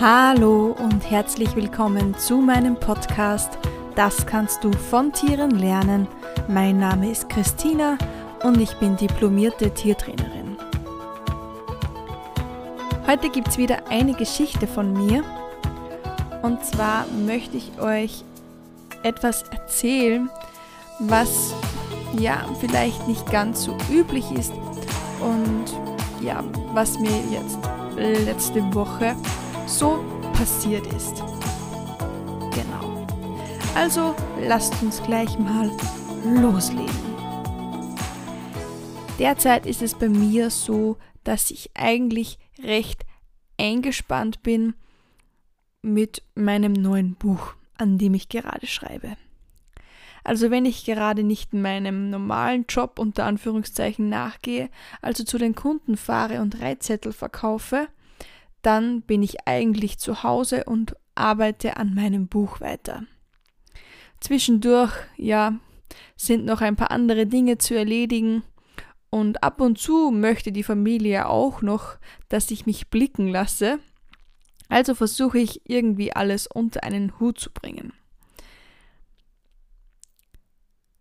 Hallo und herzlich willkommen zu meinem Podcast Das kannst du von Tieren lernen. Mein Name ist Christina und ich bin diplomierte Tiertrainerin. Heute gibt es wieder eine Geschichte von mir und zwar möchte ich euch etwas erzählen, was ja vielleicht nicht ganz so üblich ist und ja, was mir jetzt letzte Woche so passiert ist. Genau. Also lasst uns gleich mal loslegen. Derzeit ist es bei mir so, dass ich eigentlich recht eingespannt bin mit meinem neuen Buch, an dem ich gerade schreibe. Also wenn ich gerade nicht meinem normalen Job unter Anführungszeichen nachgehe, also zu den Kunden fahre und Reitzettel verkaufe, dann bin ich eigentlich zu Hause und arbeite an meinem Buch weiter. Zwischendurch, ja, sind noch ein paar andere Dinge zu erledigen und ab und zu möchte die Familie auch noch, dass ich mich blicken lasse. Also versuche ich irgendwie alles unter einen Hut zu bringen.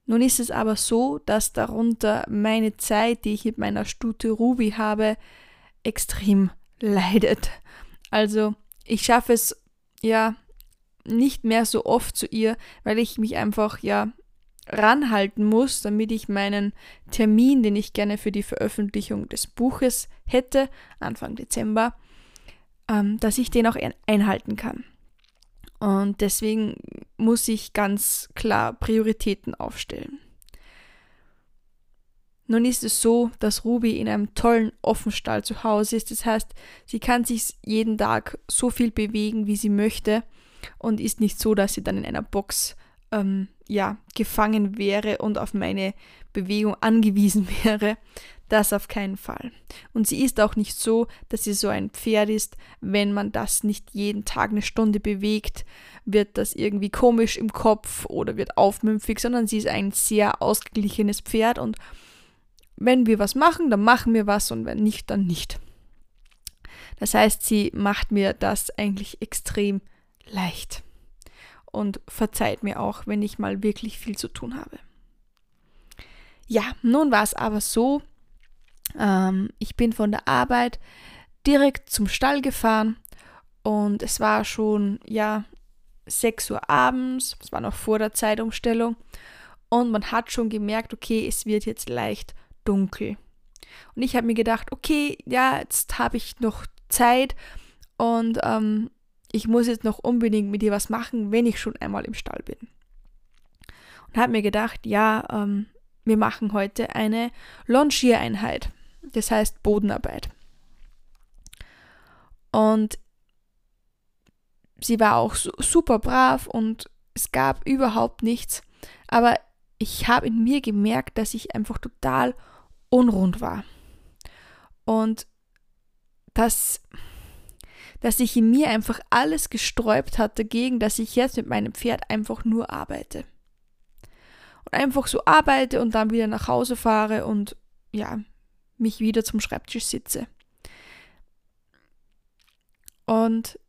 Nun ist es aber so, dass darunter meine Zeit, die ich mit meiner Stute Ruby habe, extrem leidet. Also ich schaffe es ja nicht mehr so oft zu ihr, weil ich mich einfach ja ranhalten muss, damit ich meinen Termin, den ich gerne für die Veröffentlichung des Buches hätte, Anfang Dezember, ähm, dass ich den auch einhalten kann. Und deswegen muss ich ganz klar Prioritäten aufstellen. Nun ist es so, dass Ruby in einem tollen Offenstall zu Hause ist. Das heißt, sie kann sich jeden Tag so viel bewegen, wie sie möchte und ist nicht so, dass sie dann in einer Box ähm, ja, gefangen wäre und auf meine Bewegung angewiesen wäre. Das auf keinen Fall. Und sie ist auch nicht so, dass sie so ein Pferd ist, wenn man das nicht jeden Tag eine Stunde bewegt, wird das irgendwie komisch im Kopf oder wird aufmümpfig, sondern sie ist ein sehr ausgeglichenes Pferd und wenn wir was machen, dann machen wir was und wenn nicht, dann nicht. Das heißt, sie macht mir das eigentlich extrem leicht und verzeiht mir auch, wenn ich mal wirklich viel zu tun habe. Ja, nun war es aber so, ähm, ich bin von der Arbeit direkt zum Stall gefahren und es war schon, ja, 6 Uhr abends, es war noch vor der Zeitumstellung und man hat schon gemerkt, okay, es wird jetzt leicht dunkel. Und ich habe mir gedacht, okay, ja, jetzt habe ich noch Zeit und ähm, ich muss jetzt noch unbedingt mit dir was machen, wenn ich schon einmal im Stall bin. Und habe mir gedacht, ja, ähm, wir machen heute eine Longiereinheit, das heißt Bodenarbeit. Und sie war auch super brav und es gab überhaupt nichts, aber ich habe in mir gemerkt, dass ich einfach total unrund war. Und dass, dass sich in mir einfach alles gesträubt hat dagegen, dass ich jetzt mit meinem Pferd einfach nur arbeite. Und einfach so arbeite und dann wieder nach Hause fahre und ja, mich wieder zum Schreibtisch sitze. Und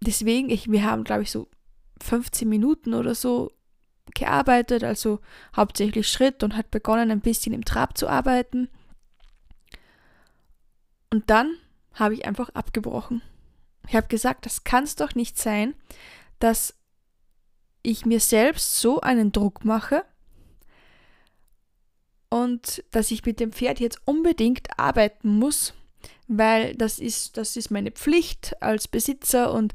deswegen, ich, wir haben, glaube ich, so 15 Minuten oder so gearbeitet, also hauptsächlich Schritt und hat begonnen, ein bisschen im Trab zu arbeiten. Und dann habe ich einfach abgebrochen. Ich habe gesagt, das kann es doch nicht sein, dass ich mir selbst so einen Druck mache und dass ich mit dem Pferd jetzt unbedingt arbeiten muss, weil das ist, das ist meine Pflicht als Besitzer und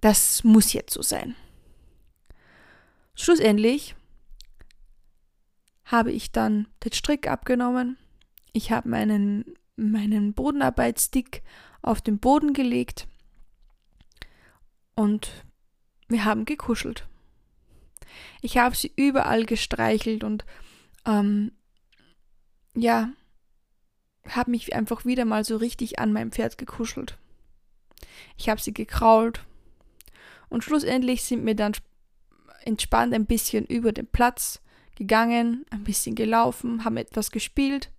das muss jetzt so sein. Schlussendlich habe ich dann den Strick abgenommen. Ich habe meinen, meinen Bodenarbeitsstick auf den Boden gelegt und wir haben gekuschelt. Ich habe sie überall gestreichelt und ähm, ja, habe mich einfach wieder mal so richtig an meinem Pferd gekuschelt. Ich habe sie gekrault und schlussendlich sind mir dann entspannt ein bisschen über den Platz gegangen, ein bisschen gelaufen, haben etwas gespielt.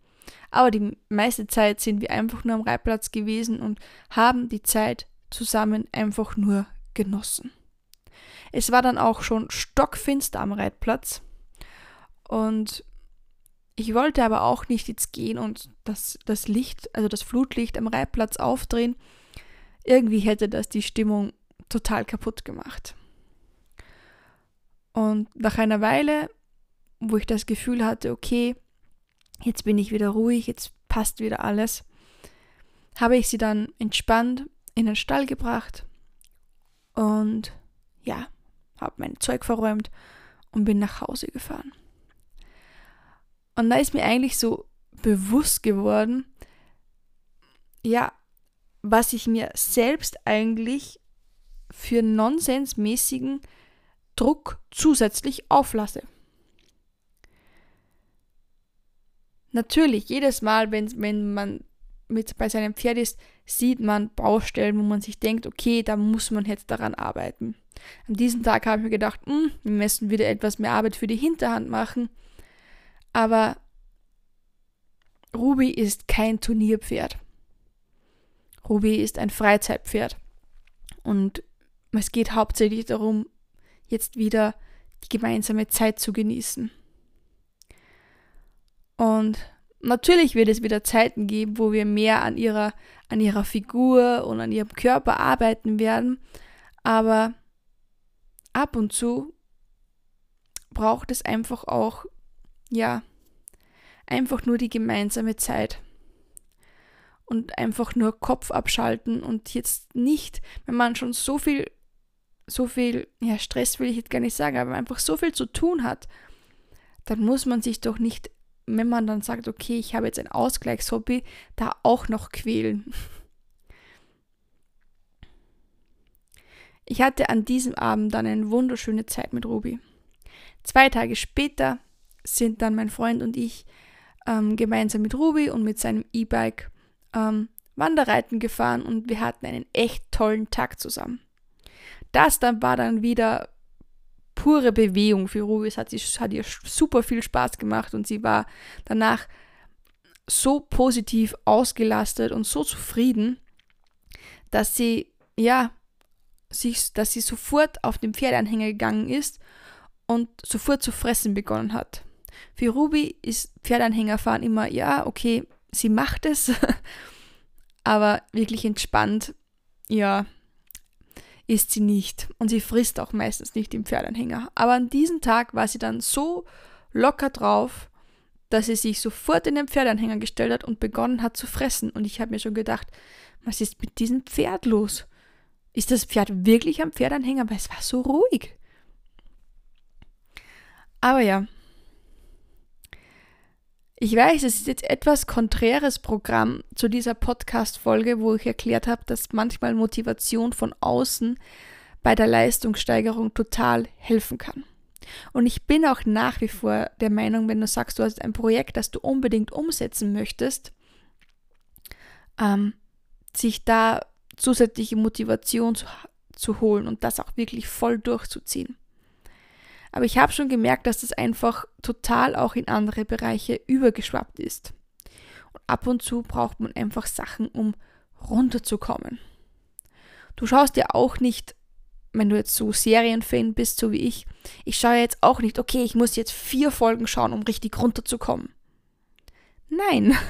Aber die meiste Zeit sind wir einfach nur am Reitplatz gewesen und haben die Zeit zusammen einfach nur genossen. Es war dann auch schon stockfinster am Reitplatz und ich wollte aber auch nicht jetzt gehen und das, das Licht, also das Flutlicht am Reitplatz aufdrehen. Irgendwie hätte das die Stimmung total kaputt gemacht. Und nach einer Weile, wo ich das Gefühl hatte, okay, jetzt bin ich wieder ruhig, jetzt passt wieder alles, habe ich sie dann entspannt in den Stall gebracht und ja, habe mein Zeug verräumt und bin nach Hause gefahren. Und da ist mir eigentlich so bewusst geworden, ja, was ich mir selbst eigentlich für nonsensmäßigen Druck zusätzlich auflasse. Natürlich, jedes Mal, wenn, wenn man mit bei seinem Pferd ist, sieht man Baustellen, wo man sich denkt, okay, da muss man jetzt daran arbeiten. An diesem Tag habe ich mir gedacht, mh, hm, wir müssen wieder etwas mehr Arbeit für die Hinterhand machen. Aber Ruby ist kein Turnierpferd. Ruby ist ein Freizeitpferd. Und es geht hauptsächlich darum, jetzt wieder die gemeinsame Zeit zu genießen. Und natürlich wird es wieder Zeiten geben, wo wir mehr an ihrer, an ihrer Figur und an ihrem Körper arbeiten werden. Aber ab und zu braucht es einfach auch, ja, einfach nur die gemeinsame Zeit. Und einfach nur Kopf abschalten und jetzt nicht, wenn man schon so viel, so viel, ja, Stress will ich jetzt gar nicht sagen, aber einfach so viel zu tun hat, dann muss man sich doch nicht, wenn man dann sagt, okay, ich habe jetzt ein Ausgleichshobby, da auch noch quälen. Ich hatte an diesem Abend dann eine wunderschöne Zeit mit Ruby. Zwei Tage später sind dann mein Freund und ich ähm, gemeinsam mit Ruby und mit seinem E-Bike ähm, Wanderreiten gefahren und wir hatten einen echt tollen Tag zusammen. Das dann war dann wieder pure Bewegung für Ruby. Es hat, hat ihr super viel Spaß gemacht und sie war danach so positiv ausgelastet und so zufrieden, dass sie, ja, sich, dass sie sofort auf den Pferdeanhänger gegangen ist und sofort zu fressen begonnen hat. Für Ruby ist Pferdeanhängerfahren immer, ja, okay, sie macht es, aber wirklich entspannt, ja, ist sie nicht. Und sie frisst auch meistens nicht im Pferdeanhänger. Aber an diesem Tag war sie dann so locker drauf, dass sie sich sofort in den Pferdeanhänger gestellt hat und begonnen hat zu fressen. Und ich habe mir schon gedacht, was ist mit diesem Pferd los? Ist das Pferd wirklich am Pferdeanhänger? Weil es war so ruhig. Aber ja, ich weiß, es ist jetzt etwas konträres Programm zu dieser Podcast-Folge, wo ich erklärt habe, dass manchmal Motivation von außen bei der Leistungssteigerung total helfen kann. Und ich bin auch nach wie vor der Meinung, wenn du sagst, du hast ein Projekt, das du unbedingt umsetzen möchtest, ähm, sich da zusätzliche Motivation zu, zu holen und das auch wirklich voll durchzuziehen. Aber ich habe schon gemerkt, dass das einfach total auch in andere Bereiche übergeschwappt ist. Und ab und zu braucht man einfach Sachen, um runterzukommen. Du schaust ja auch nicht, wenn du jetzt so Serienfan bist, so wie ich, ich schaue jetzt auch nicht, okay, ich muss jetzt vier Folgen schauen, um richtig runterzukommen. Nein.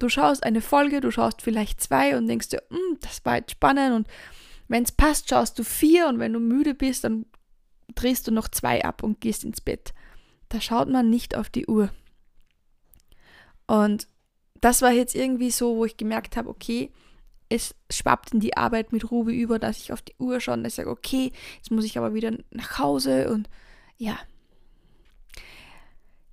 Du schaust eine Folge, du schaust vielleicht zwei und denkst dir, hm, das war jetzt spannend und wenn es passt, schaust du vier und wenn du müde bist, dann drehst du noch zwei ab und gehst ins Bett. Da schaut man nicht auf die Uhr. Und das war jetzt irgendwie so, wo ich gemerkt habe, okay, es schwappt in die Arbeit mit Ruby über, dass ich auf die Uhr schaue und ich sage, okay, jetzt muss ich aber wieder nach Hause und ja.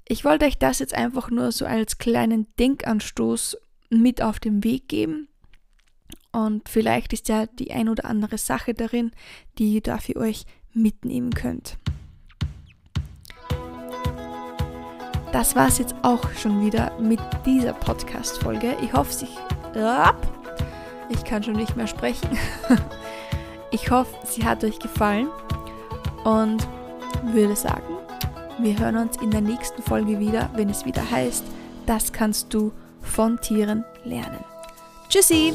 Ich wollte euch das jetzt einfach nur so als kleinen Denkanstoß mit auf den Weg geben. Und vielleicht ist ja die ein oder andere Sache darin, die da für euch mitnehmen könnt. Das war es jetzt auch schon wieder mit dieser Podcast-Folge. Ich hoffe, sich. Ich kann schon nicht mehr sprechen. Ich hoffe, sie hat euch gefallen und würde sagen, wir hören uns in der nächsten Folge wieder, wenn es wieder heißt, das kannst du von Tieren lernen. Tschüssi!